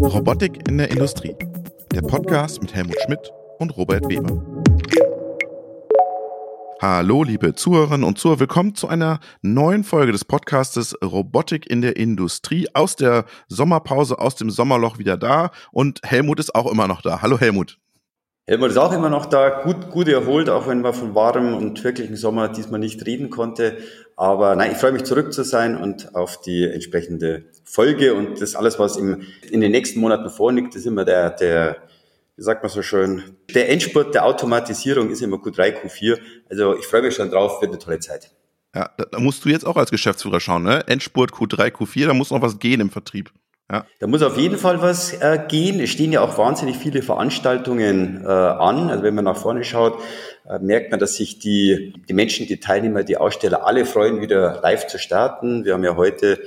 Robotik in der Industrie. Der Podcast mit Helmut Schmidt und Robert Weber. Hallo, liebe Zuhörerinnen und Zuhörer, willkommen zu einer neuen Folge des Podcastes Robotik in der Industrie. Aus der Sommerpause, aus dem Sommerloch wieder da und Helmut ist auch immer noch da. Hallo Helmut. Helmut ist auch immer noch da, gut, gut erholt, auch wenn man von warmem und wirklichen Sommer diesmal nicht reden konnte. Aber nein, ich freue mich zurück zu sein und auf die entsprechende Folge und das alles, was im, in den nächsten Monaten vorliegt, ist immer der, der, wie sagt man so schön, der Endspurt der Automatisierung ist immer Q3, Q4. Also ich freue mich schon drauf, wird eine tolle Zeit. Ja, da musst du jetzt auch als Geschäftsführer schauen, ne? Endspurt Q3, Q4, da muss noch was gehen im Vertrieb. Ja. Da muss auf jeden Fall was äh, gehen. Es stehen ja auch wahnsinnig viele Veranstaltungen äh, an. Also wenn man nach vorne schaut, äh, merkt man, dass sich die, die Menschen, die Teilnehmer, die Aussteller alle freuen, wieder live zu starten. Wir haben ja heute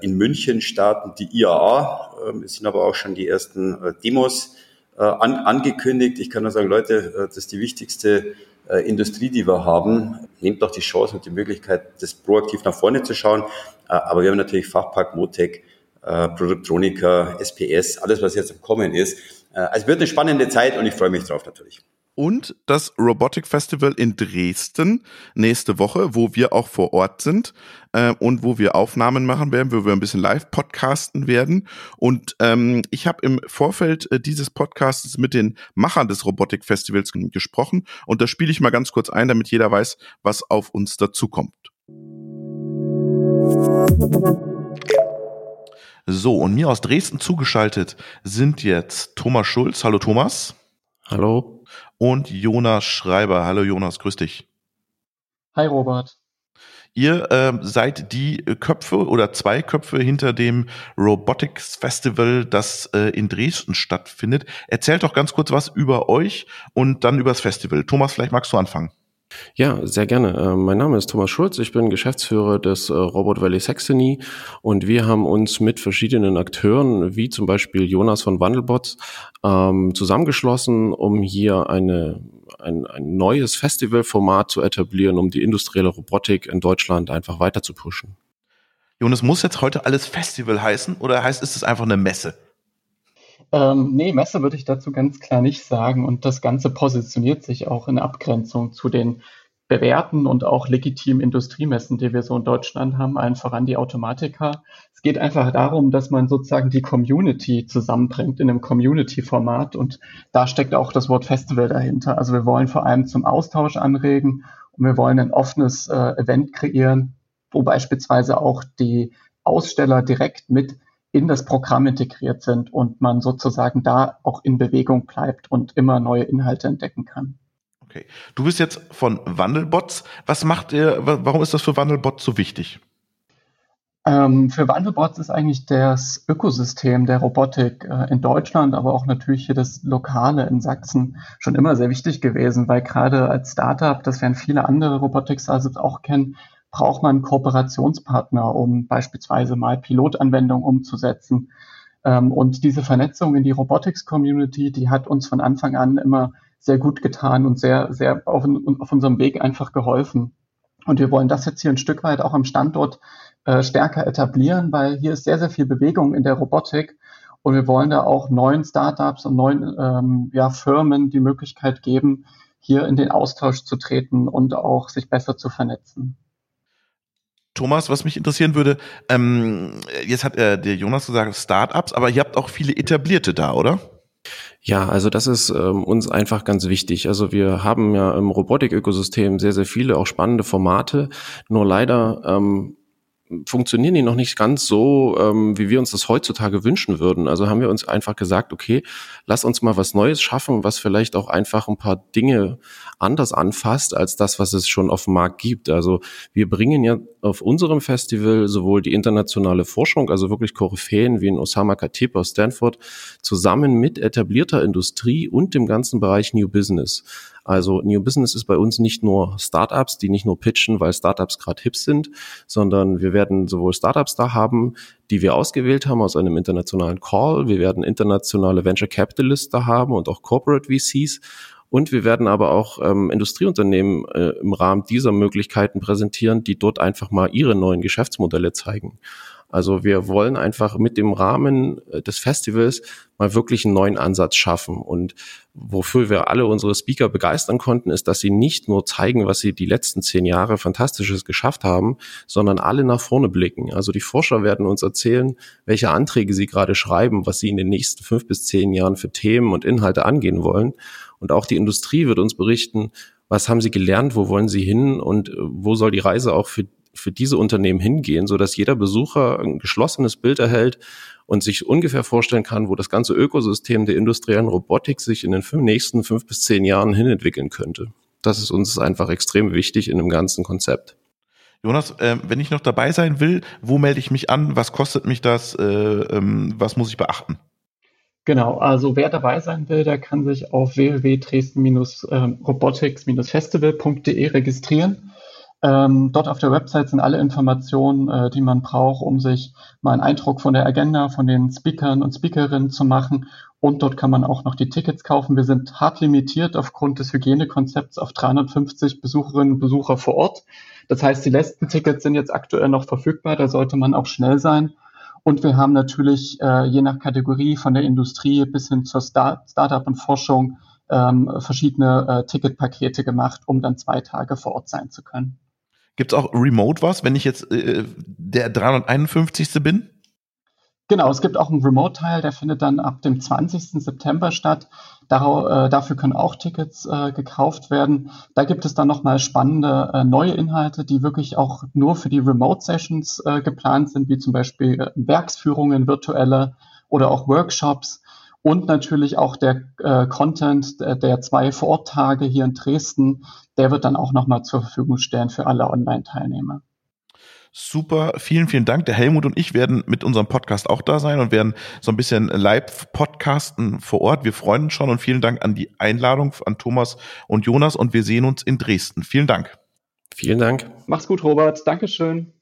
in München starten die IAA. Äh, es sind aber auch schon die ersten äh, Demos äh, an, angekündigt. Ich kann nur sagen, Leute, äh, das ist die wichtigste äh, Industrie, die wir haben. Nehmt doch die Chance und die Möglichkeit, das proaktiv nach vorne zu schauen. Äh, aber wir haben natürlich Fachpark Motec äh, Produktronika, SPS, alles, was jetzt am Kommen ist. Äh, also wird eine spannende Zeit und ich freue mich drauf natürlich. Und das Robotic Festival in Dresden nächste Woche, wo wir auch vor Ort sind äh, und wo wir Aufnahmen machen werden, wo wir ein bisschen live podcasten werden. Und ähm, ich habe im Vorfeld äh, dieses Podcasts mit den Machern des Robotic Festivals gesprochen und da spiele ich mal ganz kurz ein, damit jeder weiß, was auf uns dazukommt. So, und mir aus Dresden zugeschaltet sind jetzt Thomas Schulz. Hallo Thomas. Hallo. Und Jonas Schreiber. Hallo Jonas, grüß dich. Hi Robert. Ihr äh, seid die Köpfe oder zwei Köpfe hinter dem Robotics Festival, das äh, in Dresden stattfindet. Erzählt doch ganz kurz was über euch und dann über das Festival. Thomas, vielleicht magst du anfangen. Ja, sehr gerne. Äh, mein Name ist Thomas Schulz. Ich bin Geschäftsführer des äh, Robot Valley Saxony und wir haben uns mit verschiedenen Akteuren, wie zum Beispiel Jonas von Wandelbots, ähm, zusammengeschlossen, um hier eine, ein, ein neues Festivalformat zu etablieren, um die industrielle Robotik in Deutschland einfach weiter zu pushen. Jonas, muss jetzt heute alles Festival heißen oder heißt ist es einfach eine Messe? Ähm, nee, Messe würde ich dazu ganz klar nicht sagen. Und das Ganze positioniert sich auch in Abgrenzung zu den bewährten und auch legitimen Industriemessen, die wir so in Deutschland haben, allen voran die Automatika. Es geht einfach darum, dass man sozusagen die Community zusammenbringt in einem Community-Format und da steckt auch das Wort Festival dahinter. Also wir wollen vor allem zum Austausch anregen und wir wollen ein offenes äh, Event kreieren, wo beispielsweise auch die Aussteller direkt mit in das Programm integriert sind und man sozusagen da auch in Bewegung bleibt und immer neue Inhalte entdecken kann. Okay. Du bist jetzt von Wandelbots. Was macht ihr, warum ist das für Wandelbots so wichtig? Ähm, für Wandelbots ist eigentlich das Ökosystem der Robotik äh, in Deutschland, aber auch natürlich hier das Lokale in Sachsen schon immer sehr wichtig gewesen, weil gerade als Startup, das werden viele andere Robotik-Startups auch kennen, braucht man Kooperationspartner, um beispielsweise mal Pilotanwendungen umzusetzen. Ähm, und diese Vernetzung in die Robotics-Community, die hat uns von Anfang an immer sehr gut getan und sehr, sehr auf, auf unserem Weg einfach geholfen. Und wir wollen das jetzt hier ein Stück weit auch am Standort äh, stärker etablieren, weil hier ist sehr, sehr viel Bewegung in der Robotik. Und wir wollen da auch neuen Startups und neuen ähm, ja, Firmen die Möglichkeit geben, hier in den Austausch zu treten und auch sich besser zu vernetzen. Thomas, was mich interessieren würde, ähm, jetzt hat äh, der Jonas gesagt Startups, aber ihr habt auch viele etablierte da, oder? Ja, also das ist ähm, uns einfach ganz wichtig. Also wir haben ja im Robotik-Ökosystem sehr, sehr viele auch spannende Formate. Nur leider ähm, funktionieren die noch nicht ganz so, ähm, wie wir uns das heutzutage wünschen würden. Also haben wir uns einfach gesagt, okay, lass uns mal was Neues schaffen, was vielleicht auch einfach ein paar Dinge anders anfasst als das, was es schon auf dem Markt gibt. Also wir bringen ja auf unserem Festival sowohl die internationale Forschung, also wirklich Koryphäen wie in Osama Khatib aus Stanford, zusammen mit etablierter Industrie und dem ganzen Bereich New Business. Also New Business ist bei uns nicht nur Startups, die nicht nur pitchen, weil Startups gerade hip sind, sondern wir werden sowohl Startups da haben, die wir ausgewählt haben aus einem internationalen Call. Wir werden internationale Venture Capitalists da haben und auch Corporate VCs. Und wir werden aber auch ähm, Industrieunternehmen äh, im Rahmen dieser Möglichkeiten präsentieren, die dort einfach mal ihre neuen Geschäftsmodelle zeigen. Also wir wollen einfach mit dem Rahmen äh, des Festivals mal wirklich einen neuen Ansatz schaffen. Und wofür wir alle unsere Speaker begeistern konnten, ist, dass sie nicht nur zeigen, was sie die letzten zehn Jahre Fantastisches geschafft haben, sondern alle nach vorne blicken. Also die Forscher werden uns erzählen, welche Anträge sie gerade schreiben, was sie in den nächsten fünf bis zehn Jahren für Themen und Inhalte angehen wollen. Und auch die Industrie wird uns berichten, was haben sie gelernt, wo wollen sie hin und äh, wo soll die Reise auch für, für diese Unternehmen hingehen, so dass jeder Besucher ein geschlossenes Bild erhält und sich ungefähr vorstellen kann, wo das ganze Ökosystem der industriellen Robotik sich in den nächsten fünf bis zehn Jahren hinentwickeln könnte. Das ist uns einfach extrem wichtig in dem ganzen Konzept. Jonas, äh, wenn ich noch dabei sein will, wo melde ich mich an? Was kostet mich das? Äh, ähm, was muss ich beachten? Genau, also wer dabei sein will, der kann sich auf www.dresden-robotics-festival.de registrieren. Ähm, dort auf der Website sind alle Informationen, äh, die man braucht, um sich mal einen Eindruck von der Agenda, von den Speakern und Speakerinnen zu machen. Und dort kann man auch noch die Tickets kaufen. Wir sind hart limitiert aufgrund des Hygienekonzepts auf 350 Besucherinnen und Besucher vor Ort. Das heißt, die letzten Tickets sind jetzt aktuell noch verfügbar. Da sollte man auch schnell sein. Und wir haben natürlich äh, je nach Kategorie von der Industrie bis hin zur Start Startup und Forschung ähm, verschiedene äh, Ticketpakete gemacht, um dann zwei Tage vor Ort sein zu können. Gibt es auch remote was, wenn ich jetzt äh, der 351. bin? Genau, es gibt auch einen Remote-Teil, der findet dann ab dem 20. September statt. Dar äh, dafür können auch Tickets äh, gekauft werden. Da gibt es dann nochmal spannende äh, neue Inhalte, die wirklich auch nur für die Remote-Sessions äh, geplant sind, wie zum Beispiel äh, Werksführungen, virtuelle oder auch Workshops. Und natürlich auch der äh, Content der, der zwei Vororttage hier in Dresden, der wird dann auch nochmal zur Verfügung stellen für alle Online-Teilnehmer. Super, vielen, vielen Dank. Der Helmut und ich werden mit unserem Podcast auch da sein und werden so ein bisschen live-podcasten vor Ort. Wir freuen uns schon und vielen Dank an die Einladung an Thomas und Jonas und wir sehen uns in Dresden. Vielen Dank. Vielen Dank. Mach's gut, Robert. Dankeschön.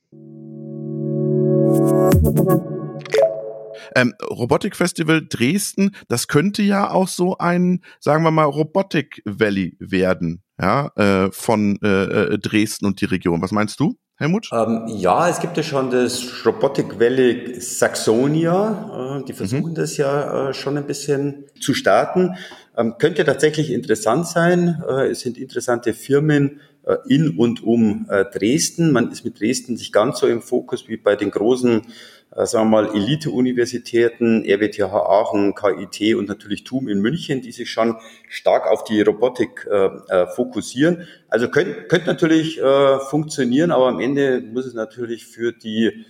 Ähm, Robotikfestival Dresden, das könnte ja auch so ein, sagen wir mal, Robotik Valley werden, ja, äh, von äh, äh Dresden und die Region. Was meinst du? Helmut? Ähm, ja, es gibt ja schon das Robotic Valley Saxonia. Äh, die versuchen mhm. das ja äh, schon ein bisschen zu starten. Ähm, könnte tatsächlich interessant sein. Äh, es sind interessante Firmen äh, in und um äh, Dresden. Man ist mit Dresden nicht ganz so im Fokus wie bei den großen sagen wir mal, Elite-Universitäten, RWTH Aachen, KIT und natürlich TUM in München, die sich schon stark auf die Robotik äh, äh, fokussieren. Also könnte könnt natürlich äh, funktionieren, aber am Ende muss es natürlich für die äh,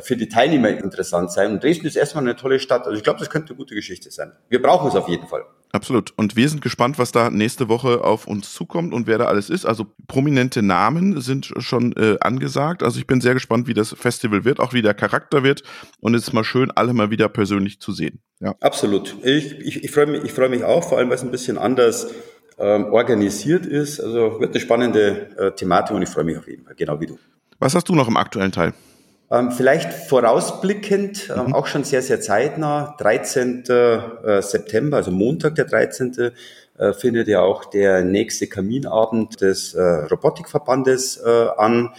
für die Teilnehmer interessant sein. Und Dresden ist erstmal eine tolle Stadt. Also ich glaube, das könnte eine gute Geschichte sein. Wir brauchen es auf jeden Fall. Absolut. Und wir sind gespannt, was da nächste Woche auf uns zukommt und wer da alles ist. Also prominente Namen sind schon äh, angesagt. Also ich bin sehr gespannt, wie das Festival wird, auch wie der Charakter wird. Und es ist mal schön, alle mal wieder persönlich zu sehen. Ja. Absolut. Ich, ich, ich freue mich, ich freue mich auch, vor allem, weil es ein bisschen anders ähm, organisiert ist. Also wird eine spannende äh, Thematik und ich freue mich auf jeden Fall, genau wie du. Was hast du noch im aktuellen Teil? Ähm, vielleicht vorausblickend, ähm, mhm. auch schon sehr, sehr zeitnah, 13. Äh, September, also Montag der 13. Äh, findet ja auch der nächste Kaminabend des äh, Robotikverbandes an.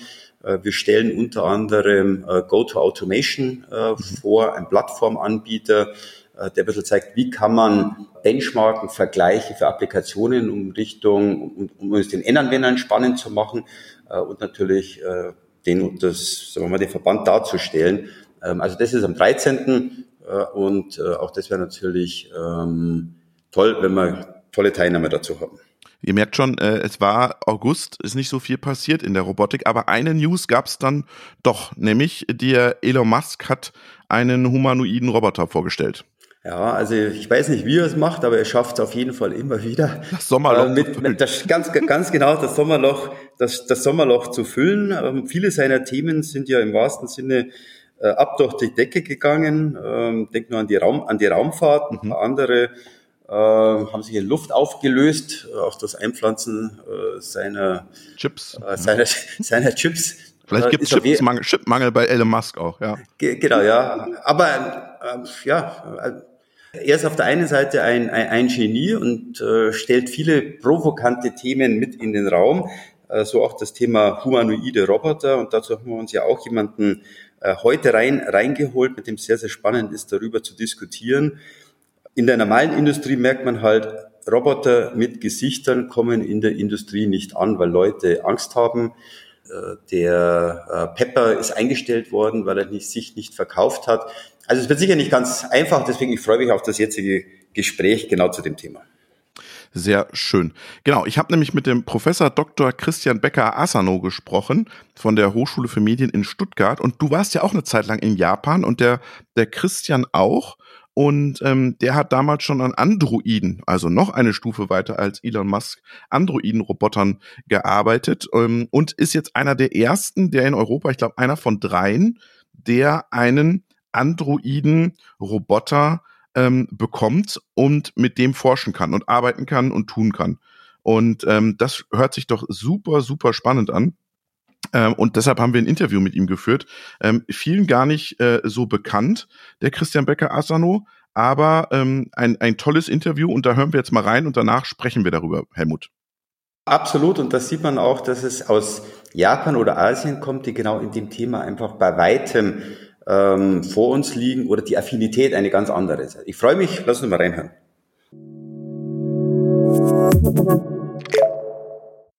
Wir stellen unter anderem GoToAutomation mhm. vor, ein Plattformanbieter, der ein bisschen zeigt, wie kann man Benchmarken, Vergleiche für Applikationen um Richtung, um, um es den Endanwendern spannend zu machen und natürlich den, das, sagen wir mal, den Verband darzustellen. Ähm, also das ist am 13. Äh, und äh, auch das wäre natürlich ähm, toll, wenn wir tolle Teilnehmer dazu haben. Ihr merkt schon, äh, es war August, ist nicht so viel passiert in der Robotik, aber eine News gab es dann doch, nämlich der Elon Musk hat einen humanoiden Roboter vorgestellt. Ja, also ich weiß nicht, wie er es macht, aber er schafft es auf jeden Fall immer wieder. Das Sommerloch. Äh, mit, mit das, ganz, ganz genau, das Sommerloch, das, das Sommerloch zu füllen. Ähm, viele seiner Themen sind ja im wahrsten Sinne äh, ab durch die Decke gegangen. Ähm, denk nur an die, Raum, an die Raumfahrt. Ein mhm. paar andere äh, haben sich in Luft aufgelöst. Auch das Einpflanzen äh, seiner Chips. Äh, seiner, seiner Chips. Vielleicht gibt es Chipmangel, Chipmangel bei Elon Musk auch, ja. Genau, ja. Aber äh, ja, er ist auf der einen Seite ein, ein, ein Genie und äh, stellt viele provokante Themen mit in den Raum, äh, so auch das Thema humanoide Roboter. Und dazu haben wir uns ja auch jemanden äh, heute rein, reingeholt, mit dem sehr, sehr spannend ist, darüber zu diskutieren. In der normalen Industrie merkt man halt, Roboter mit Gesichtern kommen in der Industrie nicht an, weil Leute Angst haben. Äh, der äh, Pepper ist eingestellt worden, weil er sich nicht verkauft hat. Also es wird sicher nicht ganz einfach, deswegen ich freue mich auf das jetzige Gespräch genau zu dem Thema. Sehr schön. Genau, ich habe nämlich mit dem Professor Dr. Christian Becker Asano gesprochen von der Hochschule für Medien in Stuttgart und du warst ja auch eine Zeit lang in Japan und der der Christian auch und ähm, der hat damals schon an Androiden, also noch eine Stufe weiter als Elon Musk, Androiden-Robotern gearbeitet ähm, und ist jetzt einer der ersten, der in Europa, ich glaube einer von dreien, der einen Androiden-Roboter ähm, bekommt und mit dem forschen kann und arbeiten kann und tun kann. Und ähm, das hört sich doch super, super spannend an. Ähm, und deshalb haben wir ein Interview mit ihm geführt. Ähm, vielen gar nicht äh, so bekannt, der Christian Becker Asano, aber ähm, ein, ein tolles Interview und da hören wir jetzt mal rein und danach sprechen wir darüber, Helmut. Absolut, und das sieht man auch, dass es aus Japan oder Asien kommt, die genau in dem Thema einfach bei weitem ähm, vor uns liegen oder die Affinität eine ganz andere ist. Ich freue mich, lass uns mal reinhören.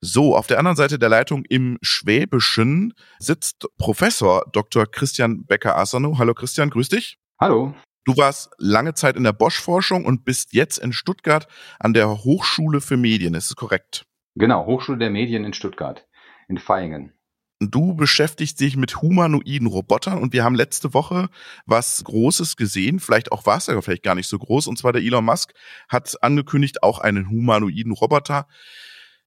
So, auf der anderen Seite der Leitung im Schwäbischen sitzt Professor Dr. Christian Becker-Asano. Hallo Christian, grüß dich. Hallo. Du warst lange Zeit in der Bosch-Forschung und bist jetzt in Stuttgart an der Hochschule für Medien. Ist es korrekt? Genau, Hochschule der Medien in Stuttgart, in Feingen. Du beschäftigst dich mit humanoiden Robotern und wir haben letzte Woche was Großes gesehen. Vielleicht auch war es ja vielleicht gar nicht so groß. Und zwar der Elon Musk hat angekündigt, auch einen humanoiden Roboter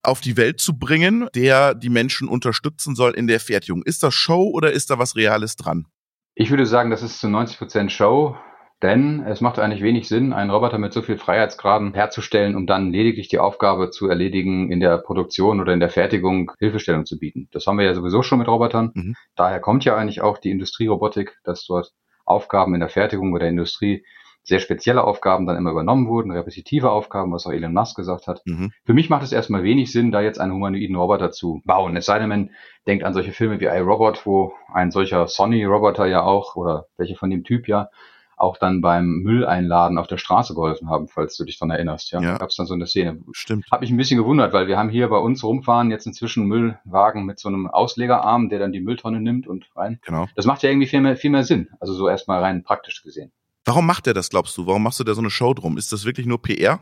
auf die Welt zu bringen, der die Menschen unterstützen soll in der Fertigung. Ist das Show oder ist da was Reales dran? Ich würde sagen, das ist zu 90 Prozent Show. Denn es macht eigentlich wenig Sinn, einen Roboter mit so viel Freiheitsgraden herzustellen, um dann lediglich die Aufgabe zu erledigen, in der Produktion oder in der Fertigung Hilfestellung zu bieten. Das haben wir ja sowieso schon mit Robotern. Mhm. Daher kommt ja eigentlich auch die Industrierobotik, dass dort Aufgaben in der Fertigung oder der Industrie sehr spezielle Aufgaben dann immer übernommen wurden, repetitive Aufgaben, was auch Elon Musk gesagt hat. Mhm. Für mich macht es erstmal wenig Sinn, da jetzt einen humanoiden Roboter zu bauen. Es sei denn, man denkt an solche Filme wie iRobot, wo ein solcher Sony-Roboter ja auch, oder welche von dem Typ ja, auch dann beim Mülleinladen auf der Straße geholfen haben, falls du dich daran erinnerst. Ja, ja. gab es dann so eine Szene. Stimmt. Habe ich ein bisschen gewundert, weil wir haben hier bei uns rumfahren jetzt inzwischen Müllwagen mit so einem Auslegerarm, der dann die Mülltonne nimmt und rein. Genau. Das macht ja irgendwie viel mehr, viel mehr Sinn. Also so erstmal rein praktisch gesehen. Warum macht er das, glaubst du? Warum machst du da so eine Show drum? Ist das wirklich nur PR?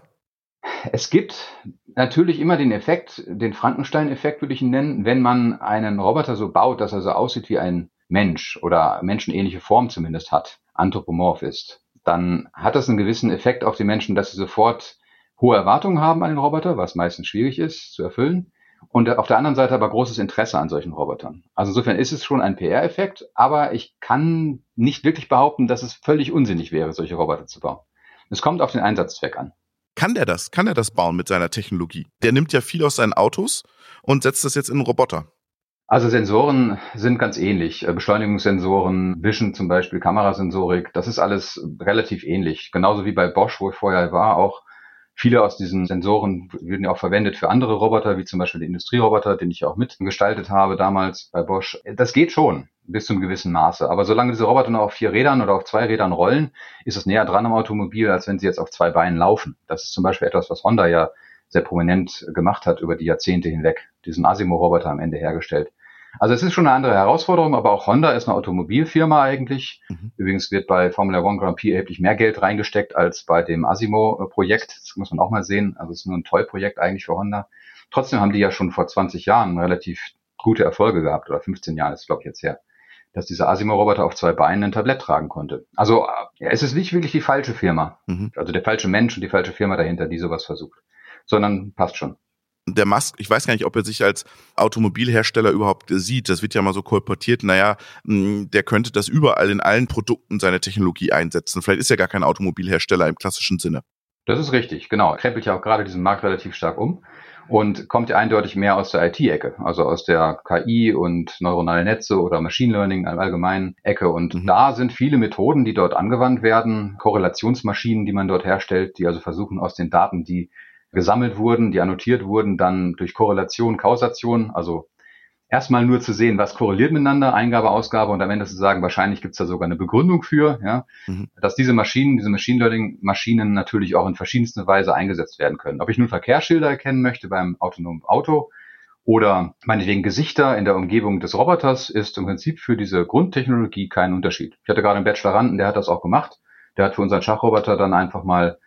Es gibt natürlich immer den Effekt, den Frankenstein-Effekt würde ich ihn nennen, wenn man einen Roboter so baut, dass er so aussieht wie ein Mensch oder menschenähnliche Form zumindest hat anthropomorph ist, dann hat das einen gewissen Effekt auf die Menschen, dass sie sofort hohe Erwartungen haben an den Roboter, was meistens schwierig ist zu erfüllen. Und auf der anderen Seite aber großes Interesse an solchen Robotern. Also insofern ist es schon ein PR-Effekt, aber ich kann nicht wirklich behaupten, dass es völlig unsinnig wäre, solche Roboter zu bauen. Es kommt auf den Einsatzzweck an. Kann der das? Kann er das bauen mit seiner Technologie? Der nimmt ja viel aus seinen Autos und setzt das jetzt in einen Roboter. Also Sensoren sind ganz ähnlich. Äh, Beschleunigungssensoren, Vision zum Beispiel, Kamerasensorik, das ist alles relativ ähnlich. Genauso wie bei Bosch, wo ich vorher war, auch viele aus diesen Sensoren werden ja auch verwendet für andere Roboter, wie zum Beispiel die Industrieroboter, den ich auch mitgestaltet habe damals bei Bosch. Das geht schon bis zu einem gewissen Maße. Aber solange diese Roboter noch auf vier Rädern oder auf zwei Rädern rollen, ist es näher dran am Automobil, als wenn sie jetzt auf zwei Beinen laufen. Das ist zum Beispiel etwas, was Honda ja sehr prominent gemacht hat über die Jahrzehnte hinweg, diesen Asimo-Roboter am Ende hergestellt. Also es ist schon eine andere Herausforderung, aber auch Honda ist eine Automobilfirma eigentlich. Mhm. Übrigens wird bei Formula One Grand Prix erheblich mehr Geld reingesteckt als bei dem Asimo-Projekt. Das muss man auch mal sehen. Also es ist nur ein Toy-Projekt eigentlich für Honda. Trotzdem haben die ja schon vor 20 Jahren relativ gute Erfolge gehabt, oder 15 Jahren ist glaube ich jetzt her, dass dieser Asimo-Roboter auf zwei Beinen ein Tablett tragen konnte. Also ja, es ist nicht wirklich die falsche Firma, mhm. also der falsche Mensch und die falsche Firma dahinter, die sowas versucht, sondern passt schon der Musk, ich weiß gar nicht, ob er sich als Automobilhersteller überhaupt sieht. Das wird ja mal so kolportiert, naja, der könnte das überall in allen Produkten seine Technologie einsetzen. Vielleicht ist er gar kein Automobilhersteller im klassischen Sinne. Das ist richtig, genau. Er krempelt ja auch gerade diesen Markt relativ stark um und kommt ja eindeutig mehr aus der IT-Ecke, also aus der KI und neuronale Netze oder Machine Learning im allgemeinen Ecke. Und mhm. da sind viele Methoden, die dort angewandt werden, Korrelationsmaschinen, die man dort herstellt, die also versuchen aus den Daten, die gesammelt wurden, die annotiert wurden, dann durch Korrelation, Kausation, also erstmal nur zu sehen, was korreliert miteinander, Eingabe, Ausgabe und am Ende zu sagen, wahrscheinlich gibt es da sogar eine Begründung für, ja, mhm. dass diese Maschinen, diese Machine Learning Maschinen natürlich auch in verschiedenster Weise eingesetzt werden können. Ob ich nun Verkehrsschilder erkennen möchte beim autonomen Auto oder meinetwegen Gesichter in der Umgebung des Roboters ist im Prinzip für diese Grundtechnologie kein Unterschied. Ich hatte gerade einen Bacheloranden, der hat das auch gemacht. Der hat für unseren Schachroboter dann einfach mal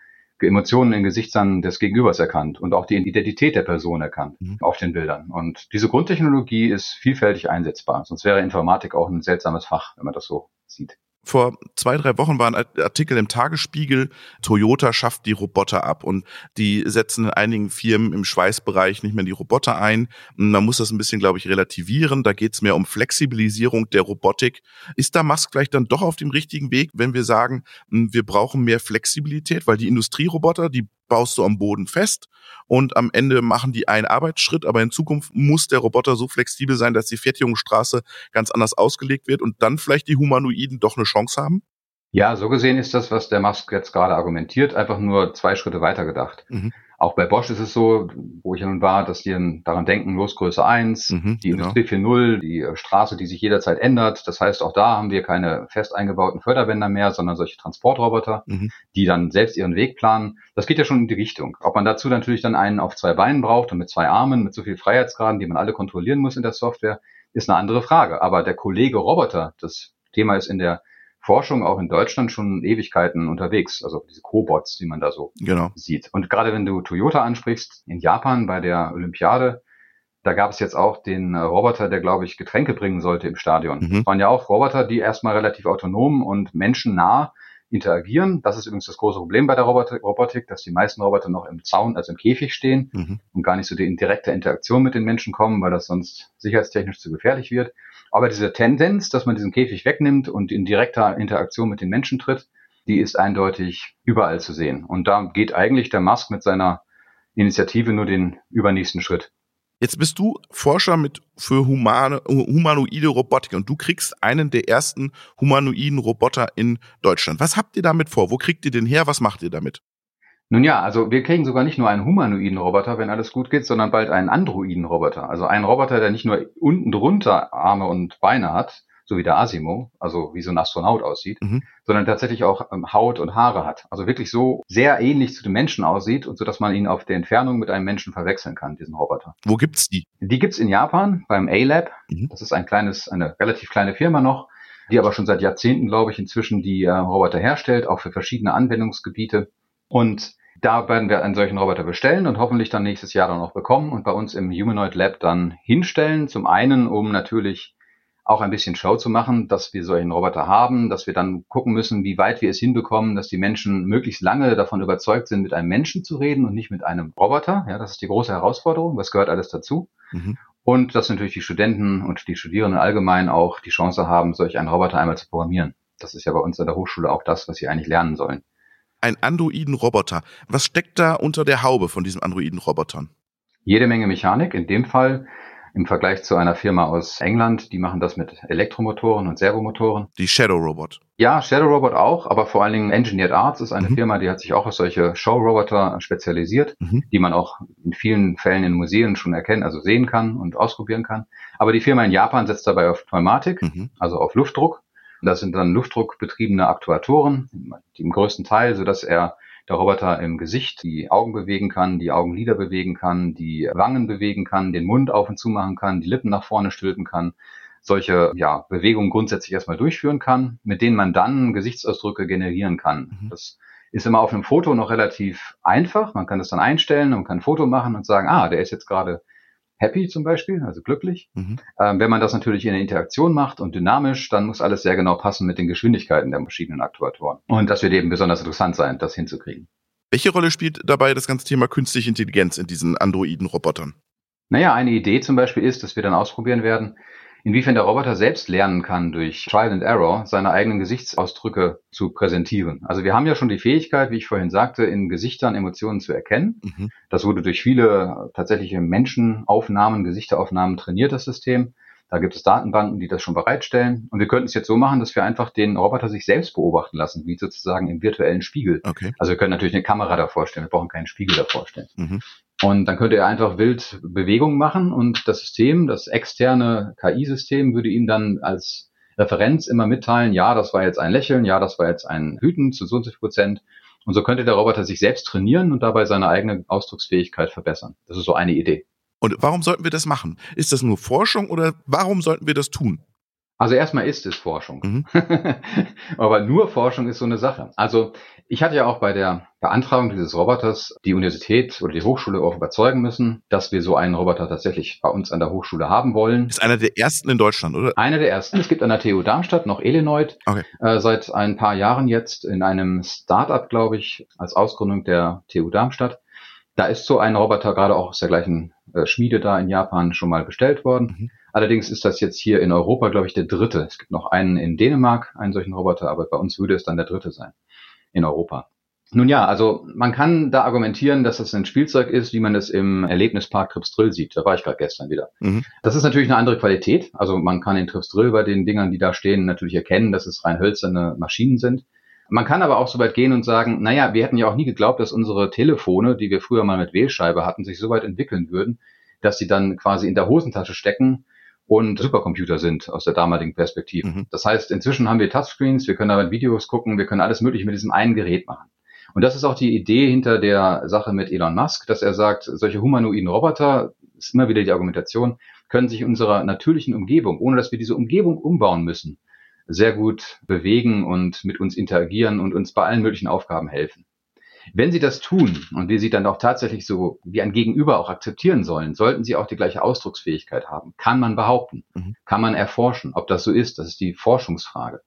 Emotionen in Gesichtern des Gegenübers erkannt und auch die Identität der Person erkannt mhm. auf den Bildern. Und diese Grundtechnologie ist vielfältig einsetzbar. Sonst wäre Informatik auch ein seltsames Fach, wenn man das so sieht vor zwei, drei Wochen war ein Artikel im Tagesspiegel, Toyota schafft die Roboter ab und die setzen in einigen Firmen im Schweißbereich nicht mehr die Roboter ein. Man muss das ein bisschen, glaube ich, relativieren. Da geht es mehr um Flexibilisierung der Robotik. Ist da Musk vielleicht dann doch auf dem richtigen Weg, wenn wir sagen, wir brauchen mehr Flexibilität, weil die Industrieroboter, die baust du am Boden fest und am Ende machen die einen Arbeitsschritt, aber in Zukunft muss der Roboter so flexibel sein, dass die Fertigungsstraße ganz anders ausgelegt wird und dann vielleicht die Humanoiden doch eine Chance haben? Ja, so gesehen ist das, was der Musk jetzt gerade argumentiert, einfach nur zwei Schritte weiter gedacht. Mhm. Auch bei Bosch ist es so, wo ich nun war, dass die daran denken, Losgröße 1, mhm, die genau. Industrie 4.0, die äh, Straße, die sich jederzeit ändert. Das heißt, auch da haben wir keine fest eingebauten Förderbänder mehr, sondern solche Transportroboter, mhm. die dann selbst ihren Weg planen. Das geht ja schon in die Richtung. Ob man dazu natürlich dann einen auf zwei Beinen braucht und mit zwei Armen, mit so viel Freiheitsgraden, die man alle kontrollieren muss in der Software, ist eine andere Frage. Aber der Kollege Roboter, das Thema ist in der Forschung auch in Deutschland schon Ewigkeiten unterwegs, also diese Cobots, die man da so genau. sieht. Und gerade wenn du Toyota ansprichst, in Japan bei der Olympiade, da gab es jetzt auch den äh, Roboter, der, glaube ich, Getränke bringen sollte im Stadion. Mhm. Das waren ja auch Roboter, die erstmal relativ autonom und menschennah interagieren. Das ist übrigens das große Problem bei der Robotik, dass die meisten Roboter noch im Zaun, also im Käfig stehen mhm. und gar nicht so die in direkte Interaktion mit den Menschen kommen, weil das sonst sicherheitstechnisch zu gefährlich wird. Aber diese Tendenz, dass man diesen Käfig wegnimmt und in direkter Interaktion mit den Menschen tritt, die ist eindeutig überall zu sehen. Und da geht eigentlich der Musk mit seiner Initiative nur den übernächsten Schritt. Jetzt bist du Forscher mit für humane, humanoide Robotik und du kriegst einen der ersten humanoiden Roboter in Deutschland. Was habt ihr damit vor? Wo kriegt ihr den her? Was macht ihr damit? Nun ja, also wir kriegen sogar nicht nur einen humanoiden Roboter, wenn alles gut geht, sondern bald einen androiden Roboter. Also einen Roboter, der nicht nur unten drunter Arme und Beine hat, so wie der Asimo, also wie so ein Astronaut aussieht, mhm. sondern tatsächlich auch ähm, Haut und Haare hat. Also wirklich so sehr ähnlich zu dem Menschen aussieht und so, dass man ihn auf der Entfernung mit einem Menschen verwechseln kann, diesen Roboter. Wo gibt's die? Die gibt's in Japan beim A-Lab. Mhm. Das ist ein kleines, eine relativ kleine Firma noch, die aber schon seit Jahrzehnten, glaube ich, inzwischen die äh, Roboter herstellt, auch für verschiedene Anwendungsgebiete. Und da werden wir einen solchen Roboter bestellen und hoffentlich dann nächstes Jahr dann auch bekommen und bei uns im Humanoid Lab dann hinstellen. Zum einen, um natürlich auch ein bisschen Show zu machen, dass wir solchen Roboter haben, dass wir dann gucken müssen, wie weit wir es hinbekommen, dass die Menschen möglichst lange davon überzeugt sind, mit einem Menschen zu reden und nicht mit einem Roboter. Ja, das ist die große Herausforderung. Was gehört alles dazu? Mhm. Und dass natürlich die Studenten und die Studierenden allgemein auch die Chance haben, solch einen Roboter einmal zu programmieren. Das ist ja bei uns an der Hochschule auch das, was sie eigentlich lernen sollen ein Androiden-Roboter. Was steckt da unter der Haube von diesem Androiden-Robotern? Jede Menge Mechanik. In dem Fall im Vergleich zu einer Firma aus England, die machen das mit Elektromotoren und Servomotoren. Die Shadow Robot. Ja, Shadow Robot auch, aber vor allen Dingen Engineered Arts ist eine mhm. Firma, die hat sich auch auf solche Show-Roboter spezialisiert, mhm. die man auch in vielen Fällen in Museen schon erkennen, also sehen kann und ausprobieren kann. Aber die Firma in Japan setzt dabei auf Pneumatik, mhm. also auf Luftdruck das sind dann luftdruckbetriebene Aktuatoren, die im größten Teil, so dass er der Roboter im Gesicht die Augen bewegen kann, die Augenlider bewegen kann, die Wangen bewegen kann, den Mund auf und zu machen kann, die Lippen nach vorne stülpen kann, solche ja, Bewegungen grundsätzlich erstmal durchführen kann, mit denen man dann Gesichtsausdrücke generieren kann. Mhm. Das ist immer auf einem Foto noch relativ einfach. Man kann das dann einstellen und kann ein Foto machen und sagen, ah, der ist jetzt gerade happy zum Beispiel, also glücklich. Mhm. Ähm, wenn man das natürlich in der Interaktion macht und dynamisch, dann muss alles sehr genau passen mit den Geschwindigkeiten der verschiedenen Aktuatoren. Und das wird eben besonders interessant sein, das hinzukriegen. Welche Rolle spielt dabei das ganze Thema künstliche Intelligenz in diesen Androiden-Robotern? Naja, eine Idee zum Beispiel ist, dass wir dann ausprobieren werden, inwiefern der Roboter selbst lernen kann, durch Trial and Error seine eigenen Gesichtsausdrücke zu präsentieren. Also wir haben ja schon die Fähigkeit, wie ich vorhin sagte, in Gesichtern Emotionen zu erkennen. Mhm. Das wurde durch viele tatsächliche Menschenaufnahmen, Gesichteraufnahmen trainiert, das System. Da gibt es Datenbanken, die das schon bereitstellen. Und wir könnten es jetzt so machen, dass wir einfach den Roboter sich selbst beobachten lassen, wie sozusagen im virtuellen Spiegel. Okay. Also wir können natürlich eine Kamera davor stellen, wir brauchen keinen Spiegel davor stellen. Mhm. Und dann könnte er einfach wild Bewegungen machen und das System, das externe KI-System, würde ihm dann als Referenz immer mitteilen, ja, das war jetzt ein Lächeln, ja, das war jetzt ein Hüten zu so und so viel Prozent. Und so könnte der Roboter sich selbst trainieren und dabei seine eigene Ausdrucksfähigkeit verbessern. Das ist so eine Idee. Und warum sollten wir das machen? Ist das nur Forschung oder warum sollten wir das tun? Also erstmal ist es Forschung. Mhm. Aber nur Forschung ist so eine Sache. Also ich hatte ja auch bei der Beantragung dieses Roboters die Universität oder die Hochschule auch überzeugen müssen, dass wir so einen Roboter tatsächlich bei uns an der Hochschule haben wollen. Ist einer der ersten in Deutschland, oder? Einer der ersten. Es gibt an der TU Darmstadt noch Elenoid. Okay. Äh, seit ein paar Jahren jetzt in einem Startup, glaube ich, als Ausgründung der TU Darmstadt. Da ist so ein Roboter gerade auch aus der gleichen äh, Schmiede da in Japan schon mal bestellt worden. Mhm. Allerdings ist das jetzt hier in Europa, glaube ich, der dritte. Es gibt noch einen in Dänemark, einen solchen Roboter, aber bei uns würde es dann der dritte sein in Europa. Nun ja, also man kann da argumentieren, dass das ein Spielzeug ist, wie man es im Erlebnispark Tripsdrill sieht. Da war ich gerade gestern wieder. Mhm. Das ist natürlich eine andere Qualität. Also man kann in Tripsdrill bei den Dingern, die da stehen, natürlich erkennen, dass es rein hölzerne Maschinen sind. Man kann aber auch so weit gehen und sagen, naja, wir hätten ja auch nie geglaubt, dass unsere Telefone, die wir früher mal mit Wählscheibe hatten, sich so weit entwickeln würden, dass sie dann quasi in der Hosentasche stecken und Supercomputer sind aus der damaligen Perspektive. Mhm. Das heißt, inzwischen haben wir Touchscreens, wir können aber Videos gucken, wir können alles Mögliche mit diesem einen Gerät machen. Und das ist auch die Idee hinter der Sache mit Elon Musk, dass er sagt, solche humanoiden Roboter, ist immer wieder die Argumentation, können sich unserer natürlichen Umgebung, ohne dass wir diese Umgebung umbauen müssen, sehr gut bewegen und mit uns interagieren und uns bei allen möglichen Aufgaben helfen. Wenn sie das tun und wir sie dann auch tatsächlich so wie ein Gegenüber auch akzeptieren sollen, sollten sie auch die gleiche Ausdrucksfähigkeit haben. Kann man behaupten, mhm. kann man erforschen, ob das so ist, das ist die Forschungsfrage.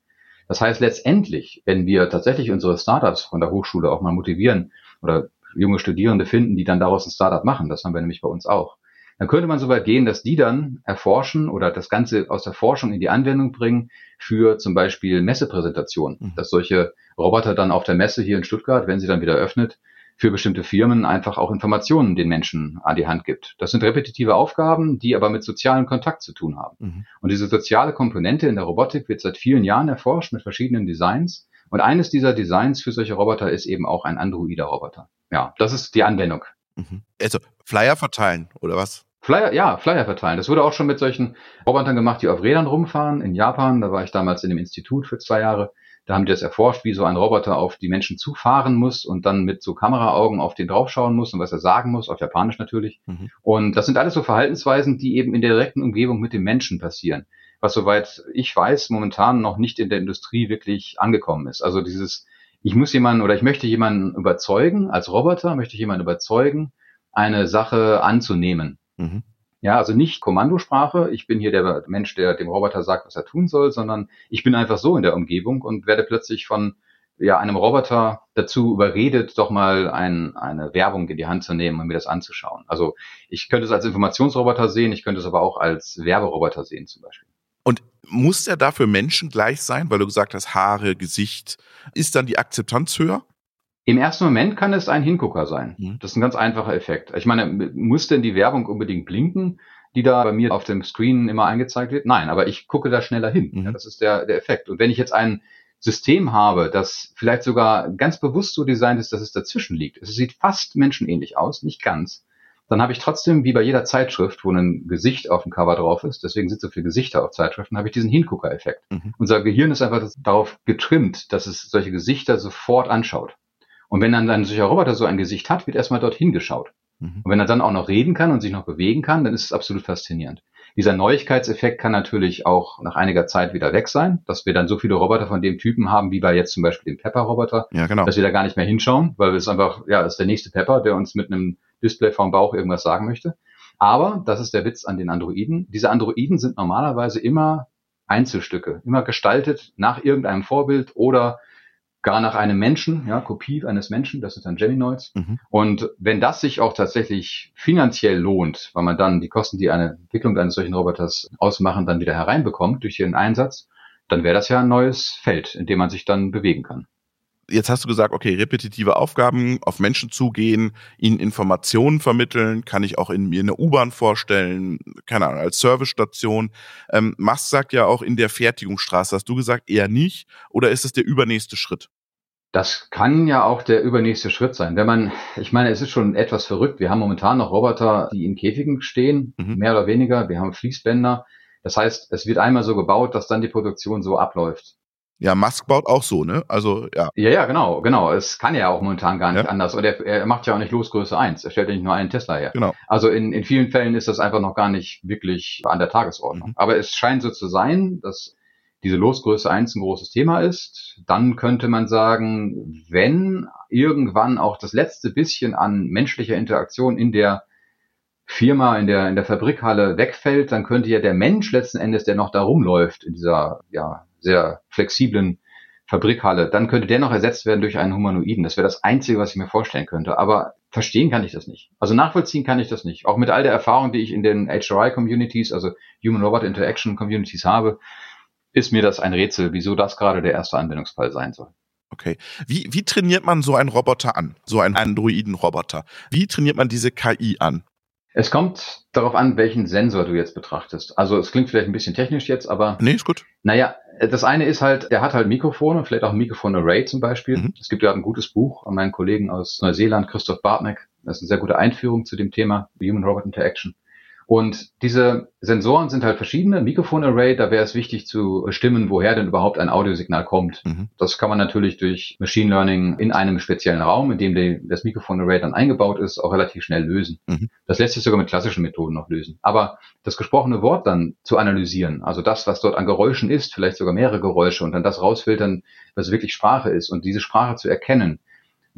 Das heißt letztendlich, wenn wir tatsächlich unsere Startups von der Hochschule auch mal motivieren oder junge Studierende finden, die dann daraus ein Startup machen, das haben wir nämlich bei uns auch, dann könnte man so weit gehen, dass die dann erforschen oder das Ganze aus der Forschung in die Anwendung bringen für zum Beispiel Messepräsentationen, mhm. dass solche Roboter dann auf der Messe hier in Stuttgart, wenn sie dann wieder öffnet, für bestimmte Firmen einfach auch Informationen den Menschen an die Hand gibt. Das sind repetitive Aufgaben, die aber mit sozialem Kontakt zu tun haben. Mhm. Und diese soziale Komponente in der Robotik wird seit vielen Jahren erforscht mit verschiedenen Designs. Und eines dieser Designs für solche Roboter ist eben auch ein androider Roboter. Ja, das ist die Anwendung. Mhm. Also Flyer verteilen oder was? Flyer, ja, Flyer verteilen. Das wurde auch schon mit solchen Robotern gemacht, die auf Rädern rumfahren. In Japan, da war ich damals in dem Institut für zwei Jahre. Da haben die das erforscht, wie so ein Roboter auf die Menschen zufahren muss und dann mit so Kameraaugen auf den draufschauen muss und was er sagen muss, auf Japanisch natürlich. Mhm. Und das sind alles so Verhaltensweisen, die eben in der direkten Umgebung mit dem Menschen passieren. Was soweit ich weiß, momentan noch nicht in der Industrie wirklich angekommen ist. Also dieses, ich muss jemanden oder ich möchte jemanden überzeugen, als Roboter möchte ich jemanden überzeugen, eine Sache anzunehmen. Mhm. Ja, also nicht Kommandosprache, ich bin hier der Mensch, der dem Roboter sagt, was er tun soll, sondern ich bin einfach so in der Umgebung und werde plötzlich von ja, einem Roboter dazu überredet, doch mal ein, eine Werbung in die Hand zu nehmen und mir das anzuschauen. Also ich könnte es als Informationsroboter sehen, ich könnte es aber auch als Werberoboter sehen zum Beispiel. Und muss der dafür Menschen gleich sein, weil du gesagt hast, Haare, Gesicht, ist dann die Akzeptanz höher? Im ersten Moment kann es ein Hingucker sein. Mhm. Das ist ein ganz einfacher Effekt. Ich meine, muss denn die Werbung unbedingt blinken, die da bei mir auf dem Screen immer angezeigt wird? Nein, aber ich gucke da schneller hin. Mhm. Ja, das ist der, der Effekt. Und wenn ich jetzt ein System habe, das vielleicht sogar ganz bewusst so designt ist, dass es dazwischen liegt. Es sieht fast menschenähnlich aus, nicht ganz. Dann habe ich trotzdem, wie bei jeder Zeitschrift, wo ein Gesicht auf dem Cover drauf ist, deswegen sind so viele Gesichter auf Zeitschriften, habe ich diesen Hingucker-Effekt. Mhm. Unser Gehirn ist einfach darauf getrimmt, dass es solche Gesichter sofort anschaut. Und wenn dann ein solcher Roboter so ein Gesicht hat, wird erstmal dorthin geschaut. Mhm. Und wenn er dann auch noch reden kann und sich noch bewegen kann, dann ist es absolut faszinierend. Dieser Neuigkeitseffekt kann natürlich auch nach einiger Zeit wieder weg sein, dass wir dann so viele Roboter von dem Typen haben, wie bei jetzt zum Beispiel dem Pepper-Roboter, ja, genau. dass wir da gar nicht mehr hinschauen, weil es einfach, ja, das ist der nächste Pepper, der uns mit einem Display vom Bauch irgendwas sagen möchte. Aber, das ist der Witz an den Androiden, diese Androiden sind normalerweise immer Einzelstücke, immer gestaltet nach irgendeinem Vorbild oder gar nach einem Menschen, ja, Kopie eines Menschen, das ist dann Geminoids. Mhm. Und wenn das sich auch tatsächlich finanziell lohnt, weil man dann die Kosten, die eine Entwicklung eines solchen Roboters ausmachen, dann wieder hereinbekommt durch ihren Einsatz, dann wäre das ja ein neues Feld, in dem man sich dann bewegen kann jetzt hast du gesagt, okay, repetitive Aufgaben, auf Menschen zugehen, ihnen Informationen vermitteln, kann ich auch in mir eine U-Bahn vorstellen, keine Ahnung, als Servicestation. Ähm, Musk sagt ja auch in der Fertigungsstraße, hast du gesagt, eher nicht, oder ist es der übernächste Schritt? Das kann ja auch der übernächste Schritt sein. Wenn man, ich meine, es ist schon etwas verrückt. Wir haben momentan noch Roboter, die in Käfigen stehen, mhm. mehr oder weniger. Wir haben Fließbänder. Das heißt, es wird einmal so gebaut, dass dann die Produktion so abläuft. Ja, Musk baut auch so, ne? Also, ja. Ja, ja, genau, genau. Es kann ja auch momentan gar nicht ja. anders. Und er, er macht ja auch nicht Losgröße 1. Er stellt ja nicht nur einen Tesla her. Genau. Also in, in vielen Fällen ist das einfach noch gar nicht wirklich an der Tagesordnung. Mhm. Aber es scheint so zu sein, dass diese Losgröße 1 ein großes Thema ist. Dann könnte man sagen, wenn irgendwann auch das letzte bisschen an menschlicher Interaktion in der Firma, in der, in der Fabrikhalle wegfällt, dann könnte ja der Mensch letzten Endes, der noch da rumläuft, in dieser, ja, sehr flexiblen Fabrikhalle, dann könnte der noch ersetzt werden durch einen Humanoiden. Das wäre das Einzige, was ich mir vorstellen könnte. Aber verstehen kann ich das nicht. Also nachvollziehen kann ich das nicht. Auch mit all der Erfahrung, die ich in den HRI-Communities, also Human-Robot Interaction Communities habe, ist mir das ein Rätsel, wieso das gerade der erste Anwendungsfall sein soll. Okay. Wie, wie trainiert man so einen Roboter an? So einen Androiden-Roboter? Wie trainiert man diese KI an? Es kommt darauf an, welchen Sensor du jetzt betrachtest. Also es klingt vielleicht ein bisschen technisch jetzt, aber. Nee, ist gut. Naja, das eine ist halt, der hat halt Mikrofone, vielleicht auch ein Mikrofon-Array zum Beispiel. Mhm. Es gibt ja ein gutes Buch an meinen Kollegen aus Neuseeland, Christoph Bartneck. Das ist eine sehr gute Einführung zu dem Thema Human-Robot Interaction. Und diese Sensoren sind halt verschiedene. Mikrofon-Array, da wäre es wichtig zu bestimmen, woher denn überhaupt ein Audiosignal kommt. Mhm. Das kann man natürlich durch Machine Learning in einem speziellen Raum, in dem die, das Mikrofon-Array dann eingebaut ist, auch relativ schnell lösen. Mhm. Das lässt sich sogar mit klassischen Methoden noch lösen. Aber das gesprochene Wort dann zu analysieren, also das, was dort an Geräuschen ist, vielleicht sogar mehrere Geräusche und dann das rausfiltern, was wirklich Sprache ist und diese Sprache zu erkennen,